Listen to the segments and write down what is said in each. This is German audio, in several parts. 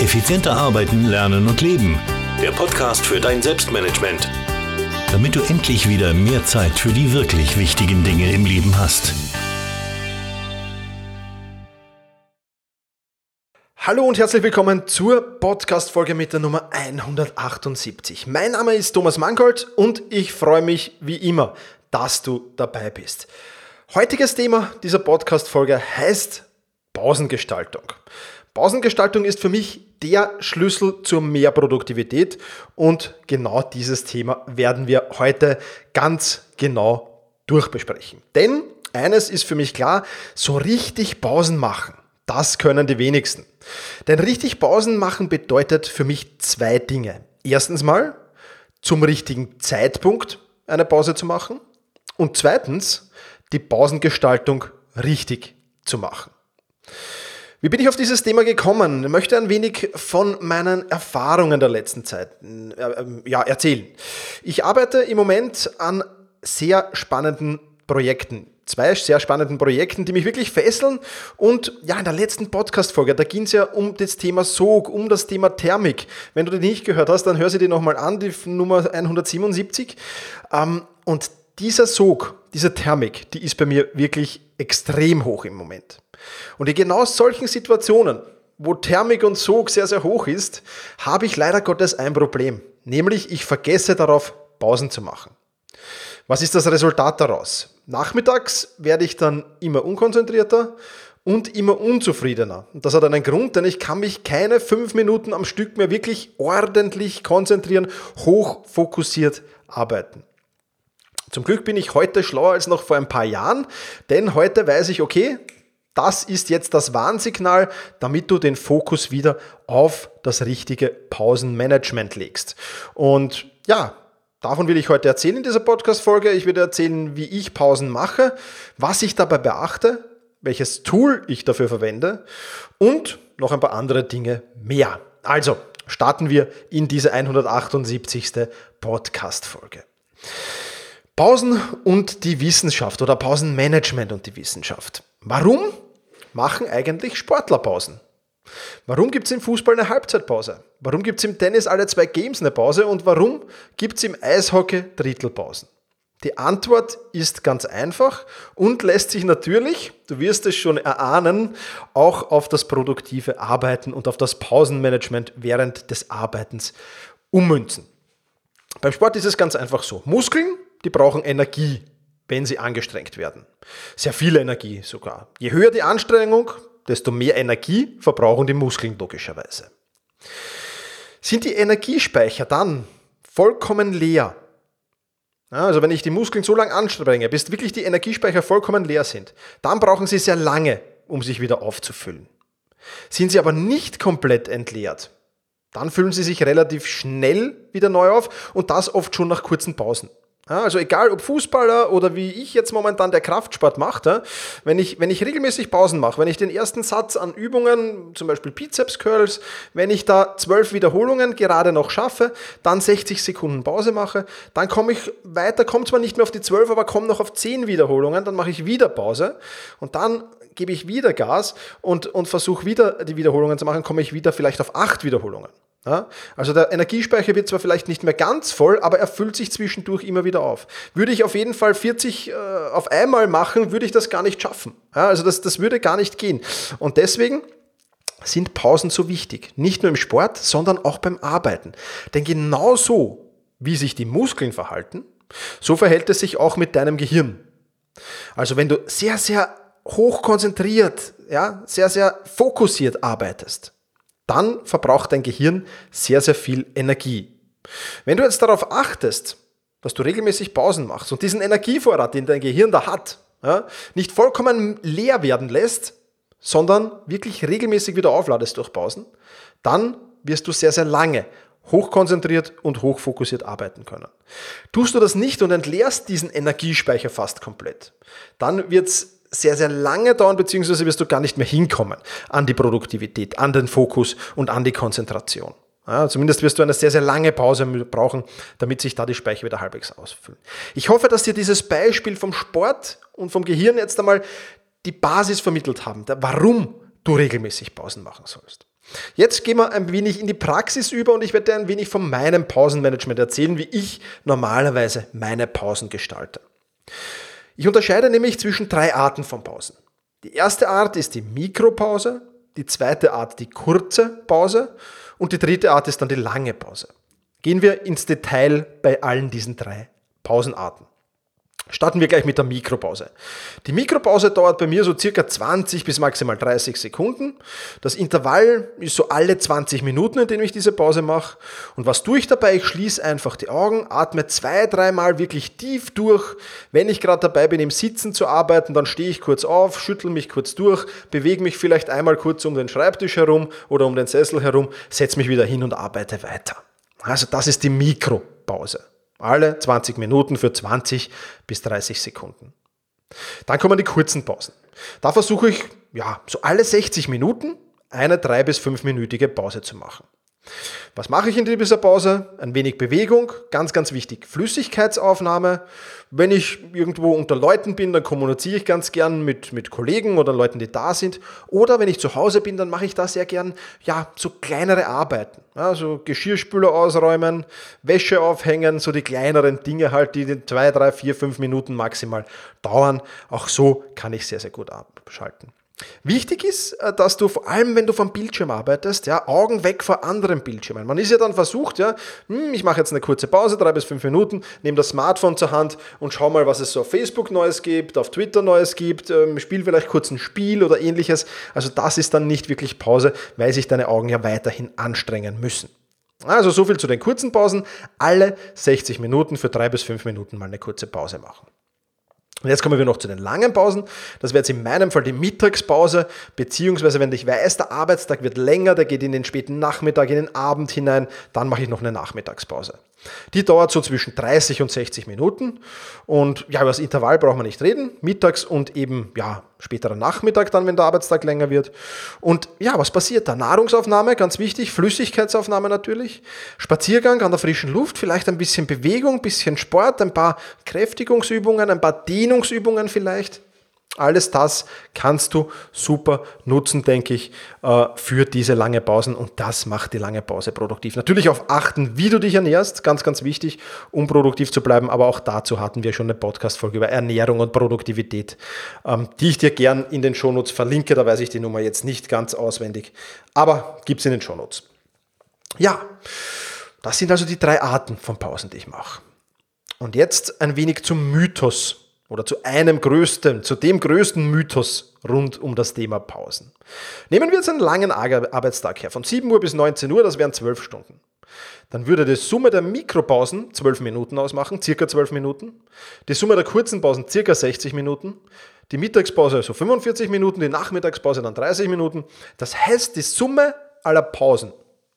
Effizienter arbeiten, lernen und leben. Der Podcast für dein Selbstmanagement. Damit du endlich wieder mehr Zeit für die wirklich wichtigen Dinge im Leben hast. Hallo und herzlich willkommen zur Podcast-Folge mit der Nummer 178. Mein Name ist Thomas Mangold und ich freue mich wie immer, dass du dabei bist. Heutiges Thema dieser Podcast-Folge heißt Pausengestaltung. Pausengestaltung ist für mich der Schlüssel zur Mehrproduktivität und genau dieses Thema werden wir heute ganz genau durchbesprechen. Denn eines ist für mich klar, so richtig Pausen machen, das können die wenigsten. Denn richtig Pausen machen bedeutet für mich zwei Dinge. Erstens mal, zum richtigen Zeitpunkt eine Pause zu machen und zweitens, die Pausengestaltung richtig zu machen. Wie bin ich auf dieses Thema gekommen? Ich möchte ein wenig von meinen Erfahrungen der letzten Zeit äh, ja, erzählen. Ich arbeite im Moment an sehr spannenden Projekten. Zwei sehr spannenden Projekten, die mich wirklich fesseln. Und ja, in der letzten Podcast-Folge, da ging es ja um das Thema Sog, um das Thema Thermik. Wenn du die nicht gehört hast, dann hör sie dir nochmal an, die Nummer 177. Ähm, und dieser Sog, diese Thermik, die ist bei mir wirklich extrem hoch im Moment. Und in genau solchen Situationen, wo Thermik und Sog sehr, sehr hoch ist, habe ich leider Gottes ein Problem. Nämlich, ich vergesse darauf, Pausen zu machen. Was ist das Resultat daraus? Nachmittags werde ich dann immer unkonzentrierter und immer unzufriedener. Und das hat einen Grund, denn ich kann mich keine fünf Minuten am Stück mehr wirklich ordentlich konzentrieren, hoch fokussiert arbeiten. Zum Glück bin ich heute schlauer als noch vor ein paar Jahren, denn heute weiß ich, okay, das ist jetzt das Warnsignal, damit du den Fokus wieder auf das richtige Pausenmanagement legst. Und ja, davon will ich heute erzählen in dieser Podcast-Folge. Ich werde erzählen, wie ich Pausen mache, was ich dabei beachte, welches Tool ich dafür verwende und noch ein paar andere Dinge mehr. Also starten wir in diese 178. Podcast-Folge. Pausen und die Wissenschaft oder Pausenmanagement und die Wissenschaft. Warum machen eigentlich Sportler Pausen? Warum gibt es im Fußball eine Halbzeitpause? Warum gibt es im Tennis alle zwei Games eine Pause? Und warum gibt es im Eishockey Drittelpausen? Die Antwort ist ganz einfach und lässt sich natürlich, du wirst es schon erahnen, auch auf das produktive Arbeiten und auf das Pausenmanagement während des Arbeitens ummünzen. Beim Sport ist es ganz einfach so. Muskeln die brauchen Energie, wenn sie angestrengt werden. Sehr viel Energie sogar. Je höher die Anstrengung, desto mehr Energie verbrauchen die Muskeln logischerweise. Sind die Energiespeicher dann vollkommen leer, also wenn ich die Muskeln so lange anstrenge, bis wirklich die Energiespeicher vollkommen leer sind, dann brauchen sie sehr lange, um sich wieder aufzufüllen. Sind sie aber nicht komplett entleert, dann füllen sie sich relativ schnell wieder neu auf und das oft schon nach kurzen Pausen. Also egal ob Fußballer oder wie ich jetzt momentan der Kraftsport macht, wenn, ich, wenn ich regelmäßig Pausen mache, wenn ich den ersten Satz an Übungen, zum Beispiel Bizeps Curls, wenn ich da zwölf Wiederholungen gerade noch schaffe, dann 60 Sekunden Pause mache, dann komme ich weiter, komme zwar nicht mehr auf die zwölf, aber komme noch auf zehn Wiederholungen, dann mache ich wieder Pause und dann gebe ich wieder Gas und, und versuche wieder die Wiederholungen zu machen, komme ich wieder vielleicht auf acht Wiederholungen. Also der Energiespeicher wird zwar vielleicht nicht mehr ganz voll, aber er füllt sich zwischendurch immer wieder auf. Würde ich auf jeden Fall 40 äh, auf einmal machen, würde ich das gar nicht schaffen. Ja? Also das, das würde gar nicht gehen. Und deswegen sind Pausen so wichtig. Nicht nur im Sport, sondern auch beim Arbeiten. Denn genauso wie sich die Muskeln verhalten, so verhält es sich auch mit deinem Gehirn. Also wenn du sehr, sehr hoch konzentriert, ja, sehr, sehr fokussiert arbeitest, dann verbraucht dein Gehirn sehr, sehr viel Energie. Wenn du jetzt darauf achtest, dass du regelmäßig Pausen machst und diesen Energievorrat, den dein Gehirn da hat, ja, nicht vollkommen leer werden lässt, sondern wirklich regelmäßig wieder aufladest durch Pausen, dann wirst du sehr, sehr lange hochkonzentriert und hochfokussiert arbeiten können. Tust du das nicht und entleerst diesen Energiespeicher fast komplett, dann wird es sehr, sehr lange dauern, beziehungsweise wirst du gar nicht mehr hinkommen an die Produktivität, an den Fokus und an die Konzentration. Ja, zumindest wirst du eine sehr, sehr lange Pause brauchen, damit sich da die Speicher wieder halbwegs ausfüllen. Ich hoffe, dass dir dieses Beispiel vom Sport und vom Gehirn jetzt einmal die Basis vermittelt haben, warum du regelmäßig Pausen machen sollst. Jetzt gehen wir ein wenig in die Praxis über und ich werde dir ein wenig von meinem Pausenmanagement erzählen, wie ich normalerweise meine Pausen gestalte. Ich unterscheide nämlich zwischen drei Arten von Pausen. Die erste Art ist die Mikropause, die zweite Art die kurze Pause und die dritte Art ist dann die lange Pause. Gehen wir ins Detail bei allen diesen drei Pausenarten. Starten wir gleich mit der Mikropause. Die Mikropause dauert bei mir so circa 20 bis maximal 30 Sekunden. Das Intervall ist so alle 20 Minuten, in denen ich diese Pause mache. Und was tue ich dabei? Ich schließe einfach die Augen, atme zwei, dreimal wirklich tief durch. Wenn ich gerade dabei bin, im Sitzen zu arbeiten, dann stehe ich kurz auf, schüttel mich kurz durch, bewege mich vielleicht einmal kurz um den Schreibtisch herum oder um den Sessel herum, setze mich wieder hin und arbeite weiter. Also das ist die Mikropause. Alle 20 Minuten für 20 bis 30 Sekunden. Dann kommen die kurzen Pausen. Da versuche ich, ja, so alle 60 Minuten eine 3 bis 5-minütige Pause zu machen. Was mache ich in dieser Pause? Ein wenig Bewegung, ganz, ganz wichtig. Flüssigkeitsaufnahme. Wenn ich irgendwo unter Leuten bin, dann kommuniziere ich ganz gern mit, mit Kollegen oder Leuten, die da sind. Oder wenn ich zu Hause bin, dann mache ich da sehr gern, ja, so kleinere Arbeiten. Also Geschirrspüler ausräumen, Wäsche aufhängen, so die kleineren Dinge halt, die zwei, drei, vier, fünf Minuten maximal dauern. Auch so kann ich sehr, sehr gut abschalten. Wichtig ist, äh, dass du vor allem, wenn du vom Bildschirm arbeitest, ja, Augen weg vor anderen Bildschirmen. Man ist ja dann versucht, ja, hm, ich mache jetzt eine kurze Pause, drei bis fünf Minuten, nehme das Smartphone zur Hand und schau mal, was es so auf Facebook Neues gibt, auf Twitter Neues gibt, ähm, spiel vielleicht kurz ein Spiel oder ähnliches. Also das ist dann nicht wirklich Pause, weil sich deine Augen ja weiterhin anstrengen müssen. Also so viel zu den kurzen Pausen. Alle 60 Minuten für drei bis fünf Minuten mal eine kurze Pause machen. Und jetzt kommen wir noch zu den langen Pausen. Das wäre jetzt in meinem Fall die Mittagspause, beziehungsweise wenn ich weiß, der Arbeitstag wird länger, der geht in den späten Nachmittag, in den Abend hinein, dann mache ich noch eine Nachmittagspause. Die dauert so zwischen 30 und 60 Minuten. Und ja, über das Intervall braucht man nicht reden. Mittags und eben, ja, späterer Nachmittag dann, wenn der Arbeitstag länger wird. Und ja, was passiert da? Nahrungsaufnahme, ganz wichtig. Flüssigkeitsaufnahme natürlich. Spaziergang an der frischen Luft, vielleicht ein bisschen Bewegung, ein bisschen Sport, ein paar Kräftigungsübungen, ein paar Dehnungsübungen vielleicht. Alles das kannst du super nutzen, denke ich, äh, für diese lange Pausen und das macht die lange Pause produktiv. Natürlich auf achten, wie du dich ernährst, ganz, ganz wichtig, um produktiv zu bleiben, aber auch dazu hatten wir schon eine Podcast-Folge über Ernährung und Produktivität, ähm, die ich dir gern in den Shownotes verlinke, da weiß ich die Nummer jetzt nicht ganz auswendig, aber gibt es in den Shownotes. Ja, das sind also die drei Arten von Pausen, die ich mache. Und jetzt ein wenig zum Mythos oder zu einem größten, zu dem größten Mythos rund um das Thema Pausen. Nehmen wir jetzt einen langen Arbeitstag her, von 7 Uhr bis 19 Uhr, das wären 12 Stunden. Dann würde die Summe der Mikropausen 12 Minuten ausmachen, circa 12 Minuten. Die Summe der kurzen Pausen circa 60 Minuten. Die Mittagspause also 45 Minuten, die Nachmittagspause dann 30 Minuten. Das heißt, die Summe aller Pausen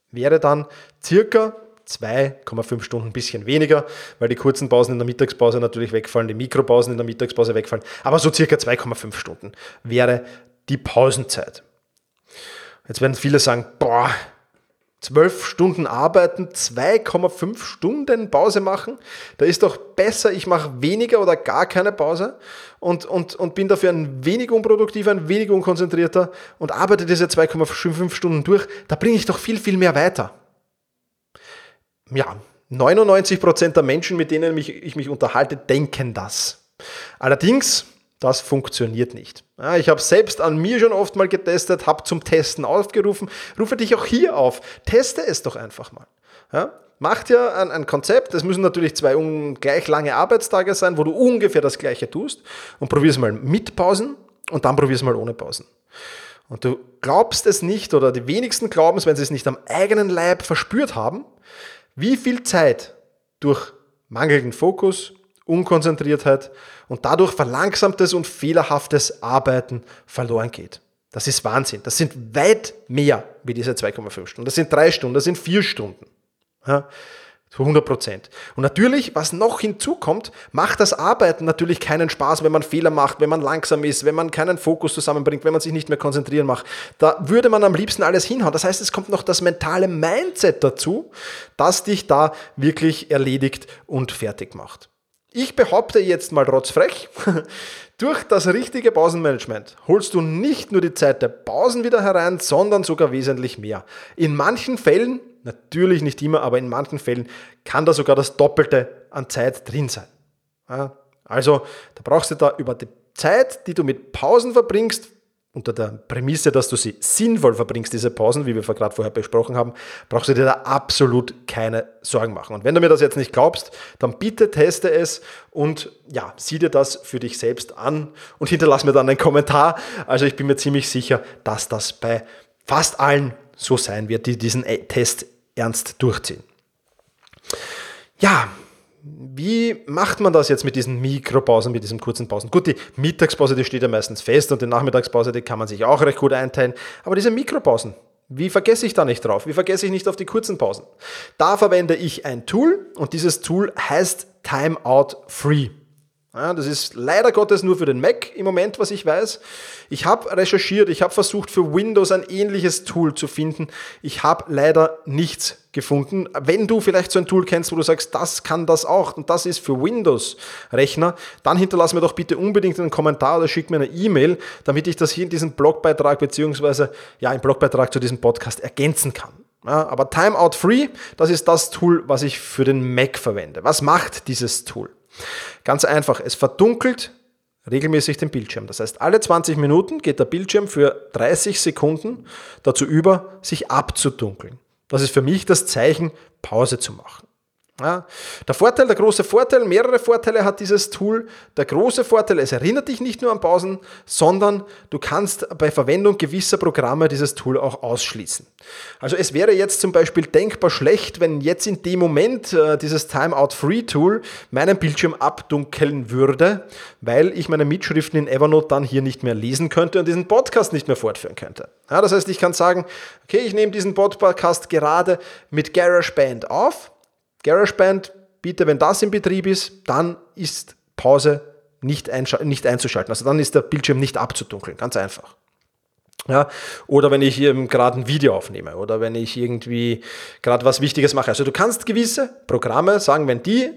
wäre dann circa 2,5 Stunden, ein bisschen weniger, weil die kurzen Pausen in der Mittagspause natürlich wegfallen, die Mikropausen in der Mittagspause wegfallen, aber so circa 2,5 Stunden wäre die Pausenzeit. Jetzt werden viele sagen, boah, 12 Stunden arbeiten, 2,5 Stunden Pause machen. Da ist doch besser, ich mache weniger oder gar keine Pause und, und, und bin dafür ein wenig unproduktiver, ein wenig unkonzentrierter und arbeite diese 2,5 Stunden durch. Da bringe ich doch viel, viel mehr weiter ja, 99% der Menschen, mit denen ich mich unterhalte, denken das. Allerdings, das funktioniert nicht. Ja, ich habe selbst an mir schon oft mal getestet, habe zum Testen aufgerufen. Rufe dich auch hier auf. Teste es doch einfach mal. Ja, macht ja ein, ein Konzept. Es müssen natürlich zwei gleich lange Arbeitstage sein, wo du ungefähr das Gleiche tust. Und probier es mal mit Pausen und dann probier es mal ohne Pausen. Und du glaubst es nicht oder die wenigsten glauben es, wenn sie es nicht am eigenen Leib verspürt haben, wie viel Zeit durch mangelnden Fokus, Unkonzentriertheit und dadurch verlangsamtes und fehlerhaftes Arbeiten verloren geht. Das ist Wahnsinn. Das sind weit mehr wie diese 2,5 Stunden. Das sind drei Stunden, das sind vier Stunden. Ja, zu 100 Prozent. Und natürlich, was noch hinzukommt, macht das Arbeiten natürlich keinen Spaß, wenn man Fehler macht, wenn man langsam ist, wenn man keinen Fokus zusammenbringt, wenn man sich nicht mehr konzentrieren macht. Da würde man am liebsten alles hinhauen. Das heißt, es kommt noch das mentale Mindset dazu, das dich da wirklich erledigt und fertig macht. Ich behaupte jetzt mal rotzfrech, durch das richtige Pausenmanagement holst du nicht nur die Zeit der Pausen wieder herein, sondern sogar wesentlich mehr. In manchen Fällen, natürlich nicht immer, aber in manchen Fällen kann da sogar das Doppelte an Zeit drin sein. Also da brauchst du da über die Zeit, die du mit Pausen verbringst, unter der Prämisse, dass du sie sinnvoll verbringst, diese Pausen, wie wir gerade vorher besprochen haben, brauchst du dir da absolut keine Sorgen machen. Und wenn du mir das jetzt nicht glaubst, dann bitte teste es und ja, sieh dir das für dich selbst an und hinterlass mir dann einen Kommentar. Also ich bin mir ziemlich sicher, dass das bei fast allen so sein wird, die diesen Test ernst durchziehen. Ja, wie macht man das jetzt mit diesen Mikropausen, mit diesen kurzen Pausen? Gut, die Mittagspause, die steht ja meistens fest und die Nachmittagspause, die kann man sich auch recht gut einteilen. Aber diese Mikropausen, wie vergesse ich da nicht drauf? Wie vergesse ich nicht auf die kurzen Pausen? Da verwende ich ein Tool und dieses Tool heißt Timeout Free. Ja, das ist leider Gottes nur für den Mac im Moment, was ich weiß. Ich habe recherchiert, ich habe versucht für Windows ein ähnliches Tool zu finden. Ich habe leider nichts gefunden. Wenn du vielleicht so ein Tool kennst, wo du sagst, das kann das auch und das ist für Windows-Rechner, dann hinterlass mir doch bitte unbedingt einen Kommentar oder schick mir eine E-Mail, damit ich das hier in diesem Blogbeitrag beziehungsweise ja im Blogbeitrag zu diesem Podcast ergänzen kann. Ja, aber Timeout Free, das ist das Tool, was ich für den Mac verwende. Was macht dieses Tool? Ganz einfach, es verdunkelt regelmäßig den Bildschirm. Das heißt, alle 20 Minuten geht der Bildschirm für 30 Sekunden dazu über, sich abzudunkeln. Das ist für mich das Zeichen, Pause zu machen. Ja, der Vorteil, der große Vorteil, mehrere Vorteile hat dieses Tool. Der große Vorteil, es erinnert dich nicht nur an Pausen, sondern du kannst bei Verwendung gewisser Programme dieses Tool auch ausschließen. Also es wäre jetzt zum Beispiel denkbar schlecht, wenn jetzt in dem Moment äh, dieses Timeout Free Tool meinen Bildschirm abdunkeln würde, weil ich meine Mitschriften in Evernote dann hier nicht mehr lesen könnte und diesen Podcast nicht mehr fortführen könnte. Ja, das heißt, ich kann sagen, okay, ich nehme diesen Podcast gerade mit GarageBand auf GarageBand, bitte, wenn das in Betrieb ist, dann ist Pause nicht, nicht einzuschalten. Also dann ist der Bildschirm nicht abzudunkeln, ganz einfach. Ja, oder wenn ich gerade ein Video aufnehme oder wenn ich irgendwie gerade was Wichtiges mache. Also du kannst gewisse Programme sagen, wenn die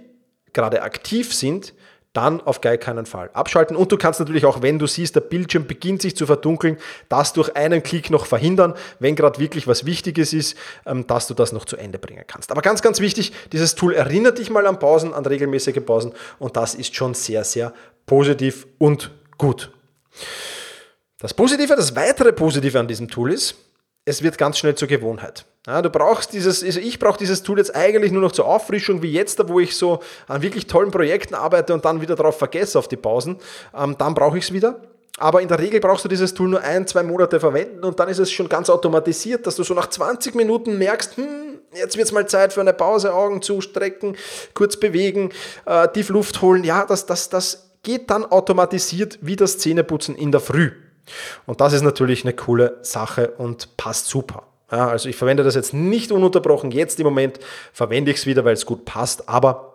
gerade aktiv sind, dann auf gar keinen Fall abschalten. Und du kannst natürlich auch, wenn du siehst, der Bildschirm beginnt sich zu verdunkeln, das durch einen Klick noch verhindern, wenn gerade wirklich was Wichtiges ist, ähm, dass du das noch zu Ende bringen kannst. Aber ganz, ganz wichtig, dieses Tool erinnert dich mal an Pausen, an regelmäßige Pausen und das ist schon sehr, sehr positiv und gut. Das Positive, das weitere Positive an diesem Tool ist, es wird ganz schnell zur Gewohnheit. Ja, du brauchst dieses, also ich brauche dieses Tool jetzt eigentlich nur noch zur Auffrischung, wie jetzt, da wo ich so an wirklich tollen Projekten arbeite und dann wieder darauf vergesse auf die Pausen. Ähm, dann brauche ich es wieder. Aber in der Regel brauchst du dieses Tool nur ein, zwei Monate verwenden und dann ist es schon ganz automatisiert, dass du so nach 20 Minuten merkst, hm, jetzt wird es mal Zeit für eine Pause, Augen zustrecken, kurz bewegen, äh, tief Luft holen. Ja, das, das, das geht dann automatisiert wie das Zähneputzen in der Früh. Und das ist natürlich eine coole Sache und passt super. Also ich verwende das jetzt nicht ununterbrochen. Jetzt im Moment verwende ich es wieder, weil es gut passt. Aber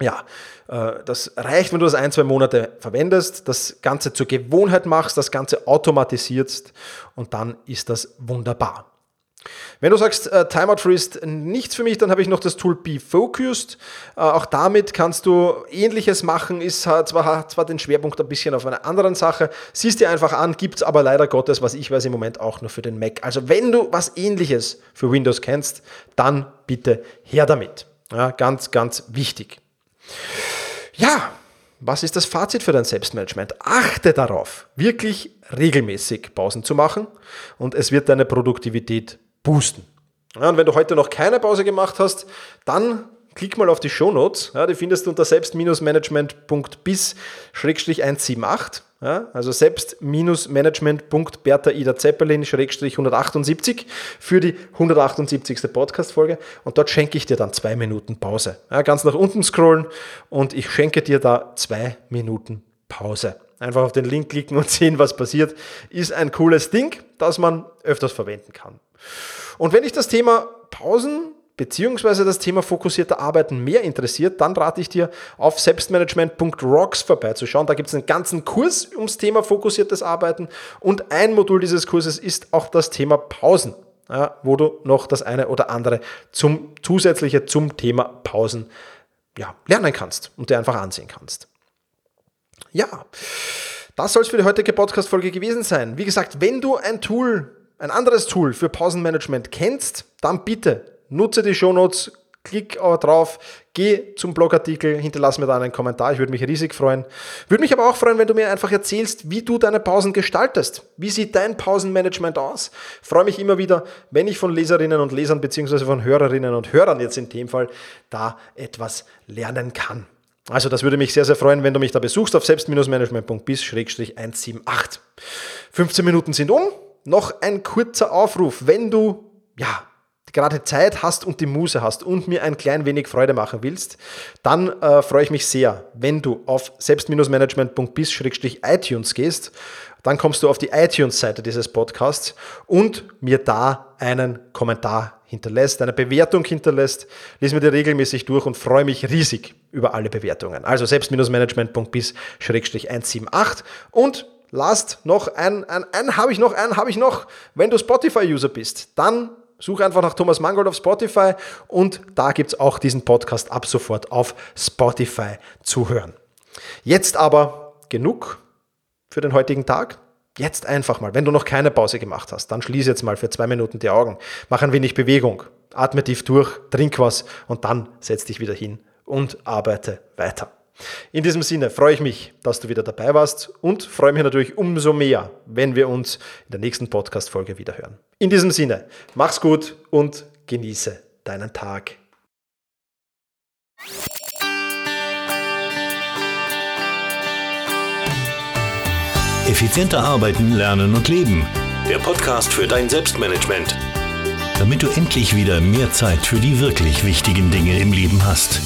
ja, äh, das reicht, wenn du das ein, zwei Monate verwendest, das Ganze zur Gewohnheit machst, das Ganze automatisierst und dann ist das wunderbar. Wenn du sagst, äh, Timeout Free ist nichts für mich, dann habe ich noch das Tool Be Focused. Äh, auch damit kannst du ähnliches machen, ist zwar, hat zwar den Schwerpunkt ein bisschen auf einer anderen Sache, siehst dir einfach an, gibt es aber leider Gottes, was ich weiß im Moment auch nur für den Mac. Also wenn du was ähnliches für Windows kennst, dann bitte her damit. Ja, ganz, ganz wichtig. Ja, was ist das Fazit für dein Selbstmanagement? Achte darauf, wirklich regelmäßig Pausen zu machen und es wird deine Produktivität boosten. Ja, und wenn du heute noch keine Pause gemacht hast, dann klick mal auf die Shownotes. Ja, die findest du unter selbst-management.bis-178. Ja, also selbst-management.bertha Ida Zeppelin-178 für die 178. Podcast-Folge. Und dort schenke ich dir dann zwei Minuten Pause. Ja, ganz nach unten scrollen und ich schenke dir da zwei Minuten Pause. Einfach auf den Link klicken und sehen, was passiert. Ist ein cooles Ding, das man öfters verwenden kann. Und wenn dich das Thema Pausen beziehungsweise das Thema fokussierter Arbeiten mehr interessiert, dann rate ich dir auf selbstmanagement.rocks vorbeizuschauen. Da gibt es einen ganzen Kurs ums Thema fokussiertes Arbeiten und ein Modul dieses Kurses ist auch das Thema Pausen, ja, wo du noch das eine oder andere zum zusätzliche zum Thema Pausen ja, lernen kannst und dir einfach ansehen kannst. Ja, das soll es für die heutige Podcast-Folge gewesen sein. Wie gesagt, wenn du ein Tool, ein anderes Tool für Pausenmanagement kennst, dann bitte nutze die Shownotes, klick drauf, geh zum Blogartikel, hinterlass mir da einen Kommentar, ich würde mich riesig freuen. Würde mich aber auch freuen, wenn du mir einfach erzählst, wie du deine Pausen gestaltest. Wie sieht dein Pausenmanagement aus? freue mich immer wieder, wenn ich von Leserinnen und Lesern beziehungsweise von Hörerinnen und Hörern jetzt in dem Fall da etwas lernen kann. Also das würde mich sehr, sehr freuen, wenn du mich da besuchst auf selbst-management.bis-178. 15 Minuten sind um. Noch ein kurzer Aufruf, wenn du ja, gerade Zeit hast und die Muse hast und mir ein klein wenig Freude machen willst, dann äh, freue ich mich sehr, wenn du auf selbst-management.bis-iTunes gehst. Dann kommst du auf die iTunes-Seite dieses Podcasts und mir da einen Kommentar hinterlässt, eine Bewertung hinterlässt. Lies mir die regelmäßig durch und freue mich riesig über alle Bewertungen. Also selbst-management.bis-178 und last noch ein, ein, ein habe ich noch, ein habe ich noch. Wenn du Spotify-User bist, dann Suche einfach nach Thomas Mangold auf Spotify und da gibt es auch diesen Podcast ab sofort auf Spotify zu hören. Jetzt aber genug für den heutigen Tag. Jetzt einfach mal, wenn du noch keine Pause gemacht hast, dann schließe jetzt mal für zwei Minuten die Augen, mach ein wenig Bewegung, atme tief durch, trink was und dann setz dich wieder hin und arbeite weiter. In diesem Sinne freue ich mich, dass du wieder dabei warst und freue mich natürlich umso mehr, wenn wir uns in der nächsten Podcast-Folge wieder hören. In diesem Sinne, mach's gut und genieße deinen Tag. Effizienter arbeiten, lernen und leben. Der Podcast für dein Selbstmanagement. Damit du endlich wieder mehr Zeit für die wirklich wichtigen Dinge im Leben hast.